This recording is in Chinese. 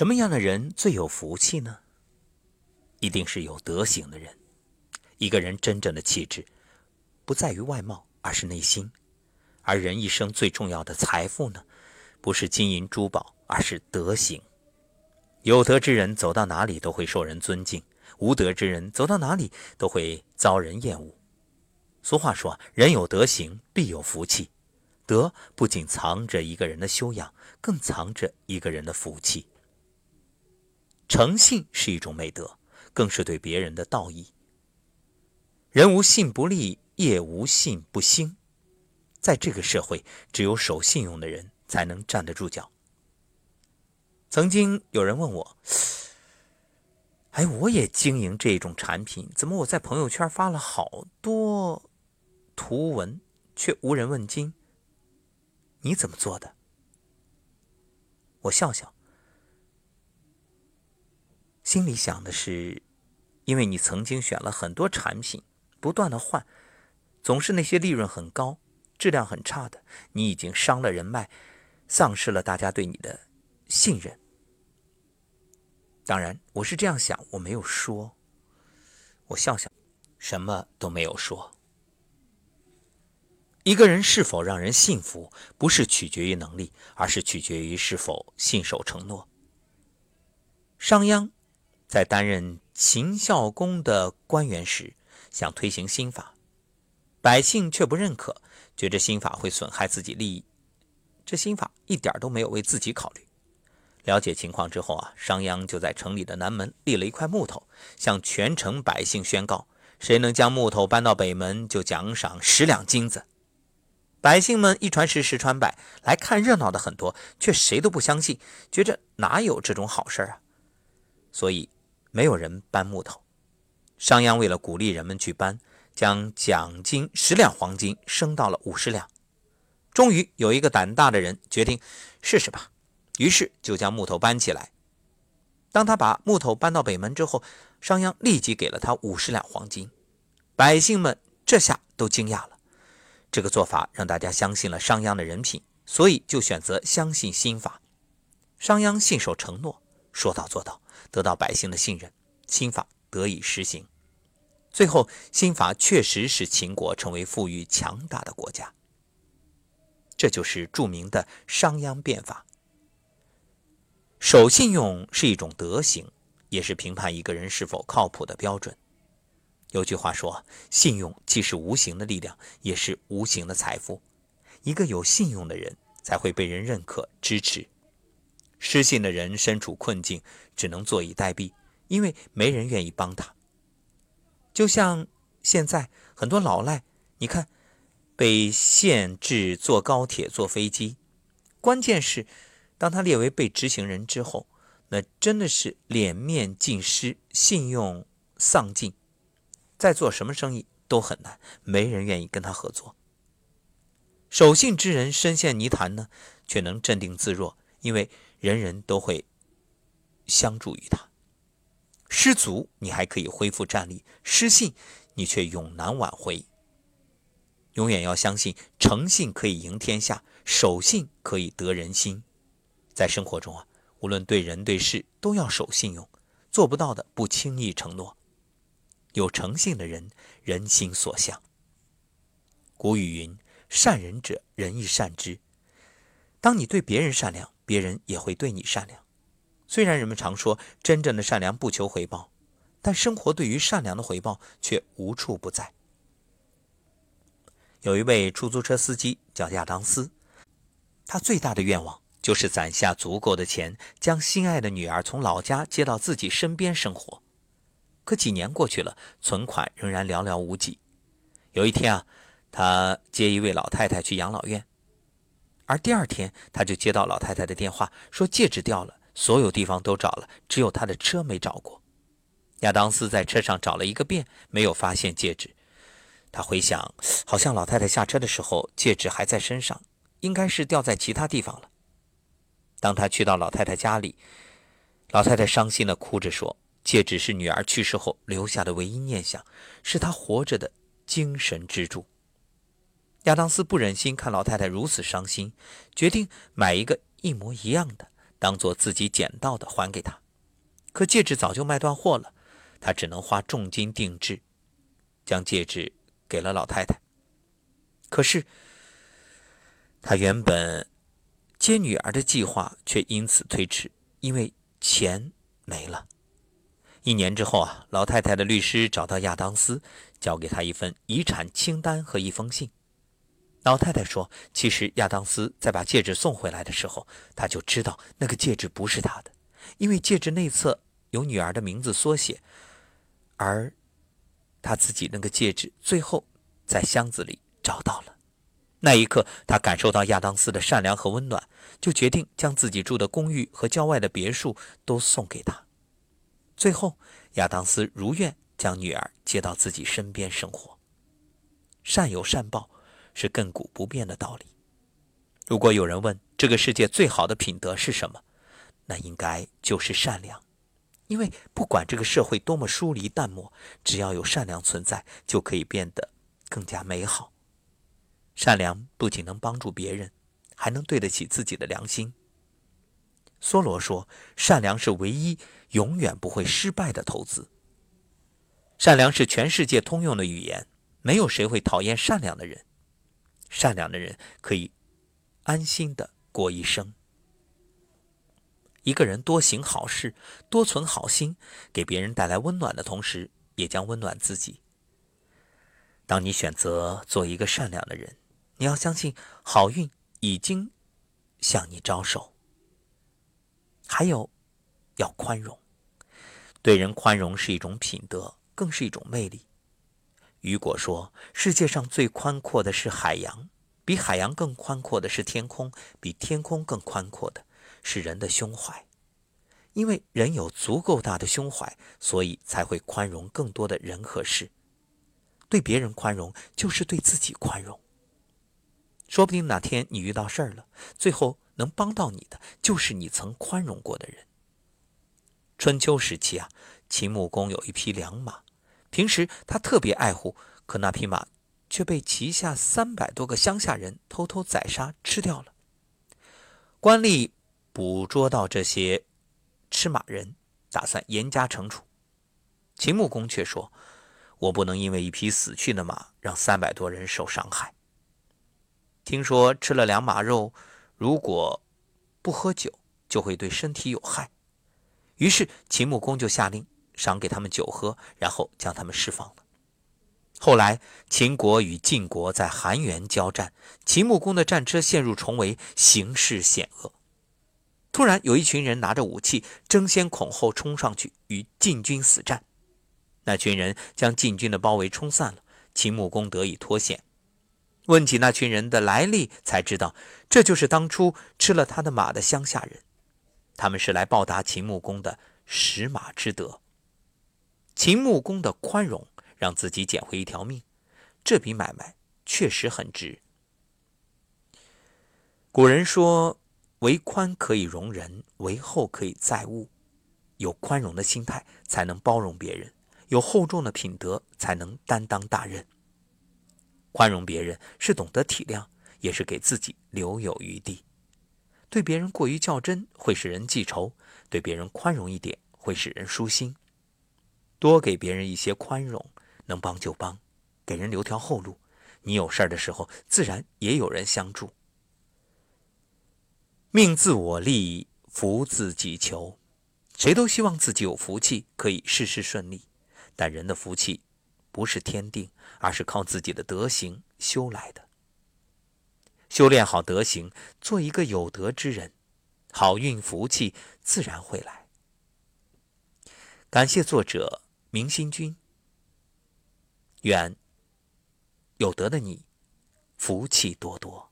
什么样的人最有福气呢？一定是有德行的人。一个人真正的气质，不在于外貌，而是内心。而人一生最重要的财富呢，不是金银珠宝，而是德行。有德之人走到哪里都会受人尊敬，无德之人走到哪里都会遭人厌恶。俗话说：“人有德行，必有福气。”德不仅藏着一个人的修养，更藏着一个人的福气。诚信是一种美德，更是对别人的道义。人无信不立，业无信不兴。在这个社会，只有守信用的人才能站得住脚。曾经有人问我：“哎，我也经营这种产品，怎么我在朋友圈发了好多图文，却无人问津？你怎么做的？”我笑笑。心里想的是，因为你曾经选了很多产品，不断的换，总是那些利润很高、质量很差的，你已经伤了人脉，丧失了大家对你的信任。当然，我是这样想，我没有说，我笑笑，什么都没有说。一个人是否让人信服，不是取决于能力，而是取决于是否信守承诺。商鞅。在担任秦孝公的官员时，想推行新法，百姓却不认可，觉着新法会损害自己利益。这新法一点都没有为自己考虑。了解情况之后啊，商鞅就在城里的南门立了一块木头，向全城百姓宣告：谁能将木头搬到北门，就奖赏十两金子。百姓们一传十，十传百，来看热闹的很多，却谁都不相信，觉着哪有这种好事啊？所以。没有人搬木头，商鞅为了鼓励人们去搬，将奖金十两黄金升到了五十两。终于有一个胆大的人决定试试吧，于是就将木头搬起来。当他把木头搬到北门之后，商鞅立即给了他五十两黄金。百姓们这下都惊讶了，这个做法让大家相信了商鞅的人品，所以就选择相信新法。商鞅信守承诺，说到做到。得到百姓的信任，新法得以实行。最后，新法确实使秦国成为富裕强大的国家。这就是著名的商鞅变法。守信用是一种德行，也是评判一个人是否靠谱的标准。有句话说：“信用既是无形的力量，也是无形的财富。”一个有信用的人，才会被人认可、支持。失信的人身处困境，只能坐以待毙，因为没人愿意帮他。就像现在很多老赖，你看，被限制坐高铁、坐飞机，关键是当他列为被执行人之后，那真的是脸面尽失，信用丧尽，再做什么生意都很难，没人愿意跟他合作。守信之人身陷泥潭呢，却能镇定自若，因为。人人都会相助于他。失足，你还可以恢复站立；失信，你却永难挽回。永远要相信，诚信可以赢天下，守信可以得人心。在生活中啊，无论对人对事，都要守信用。做不到的，不轻易承诺。有诚信的人，人心所向。古语云：“善人者，人亦善之。”当你对别人善良，别人也会对你善良。虽然人们常说真正的善良不求回报，但生活对于善良的回报却无处不在。有一位出租车司机叫亚当斯，他最大的愿望就是攒下足够的钱，将心爱的女儿从老家接到自己身边生活。可几年过去了，存款仍然寥寥无几。有一天啊，他接一位老太太去养老院。而第二天，他就接到老太太的电话，说戒指掉了，所有地方都找了，只有他的车没找过。亚当斯在车上找了一个遍，没有发现戒指。他回想，好像老太太下车的时候戒指还在身上，应该是掉在其他地方了。当他去到老太太家里，老太太伤心的哭着说：“戒指是女儿去世后留下的唯一念想，是她活着的精神支柱。”亚当斯不忍心看老太太如此伤心，决定买一个一模一样的，当做自己捡到的还给她。可戒指早就卖断货了，他只能花重金定制，将戒指给了老太太。可是，他原本接女儿的计划却因此推迟，因为钱没了。一年之后啊，老太太的律师找到亚当斯，交给他一份遗产清单和一封信。老太太说：“其实亚当斯在把戒指送回来的时候，他就知道那个戒指不是他的，因为戒指内侧有女儿的名字缩写，而他自己那个戒指最后在箱子里找到了。那一刻，他感受到亚当斯的善良和温暖，就决定将自己住的公寓和郊外的别墅都送给他。最后，亚当斯如愿将女儿接到自己身边生活。善有善报。”是亘古不变的道理。如果有人问这个世界最好的品德是什么，那应该就是善良。因为不管这个社会多么疏离淡漠，只要有善良存在，就可以变得更加美好。善良不仅能帮助别人，还能对得起自己的良心。梭罗说：“善良是唯一永远不会失败的投资。善良是全世界通用的语言，没有谁会讨厌善良的人。”善良的人可以安心的过一生。一个人多行好事，多存好心，给别人带来温暖的同时，也将温暖自己。当你选择做一个善良的人，你要相信好运已经向你招手。还有，要宽容，对人宽容是一种品德，更是一种魅力。雨果说：“世界上最宽阔的是海洋，比海洋更宽阔的是天空，比天空更宽阔的是人的胸怀。因为人有足够大的胸怀，所以才会宽容更多的人和事。对别人宽容，就是对自己宽容。说不定哪天你遇到事儿了，最后能帮到你的，就是你曾宽容过的人。春秋时期啊，秦穆公有一匹良马。”平时他特别爱护，可那匹马却被旗下三百多个乡下人偷偷宰杀吃掉了。官吏捕捉到这些吃马人，打算严加惩处。秦穆公却说：“我不能因为一匹死去的马让三百多人受伤害。听说吃了两马肉，如果不喝酒，就会对身体有害。”于是秦穆公就下令。赏给他们酒喝，然后将他们释放了。后来，秦国与晋国在韩原交战，秦穆公的战车陷入重围，形势险恶。突然，有一群人拿着武器，争先恐后冲上去与晋军死战。那群人将晋军的包围冲散了，秦穆公得以脱险。问起那群人的来历，才知道这就是当初吃了他的马的乡下人，他们是来报答秦穆公的食马之德。秦穆公的宽容让自己捡回一条命，这笔买卖确实很值。古人说：“为宽可以容人，为厚可以载物。”有宽容的心态，才能包容别人；有厚重的品德，才能担当大任。宽容别人是懂得体谅，也是给自己留有余地。对别人过于较真，会使人记仇；对别人宽容一点，会使人舒心。多给别人一些宽容，能帮就帮，给人留条后路。你有事儿的时候，自然也有人相助。命自我立，福自己求。谁都希望自己有福气，可以事事顺利。但人的福气不是天定，而是靠自己的德行修来的。修炼好德行，做一个有德之人，好运福气自然会来。感谢作者。明心君，愿有德的你福气多多。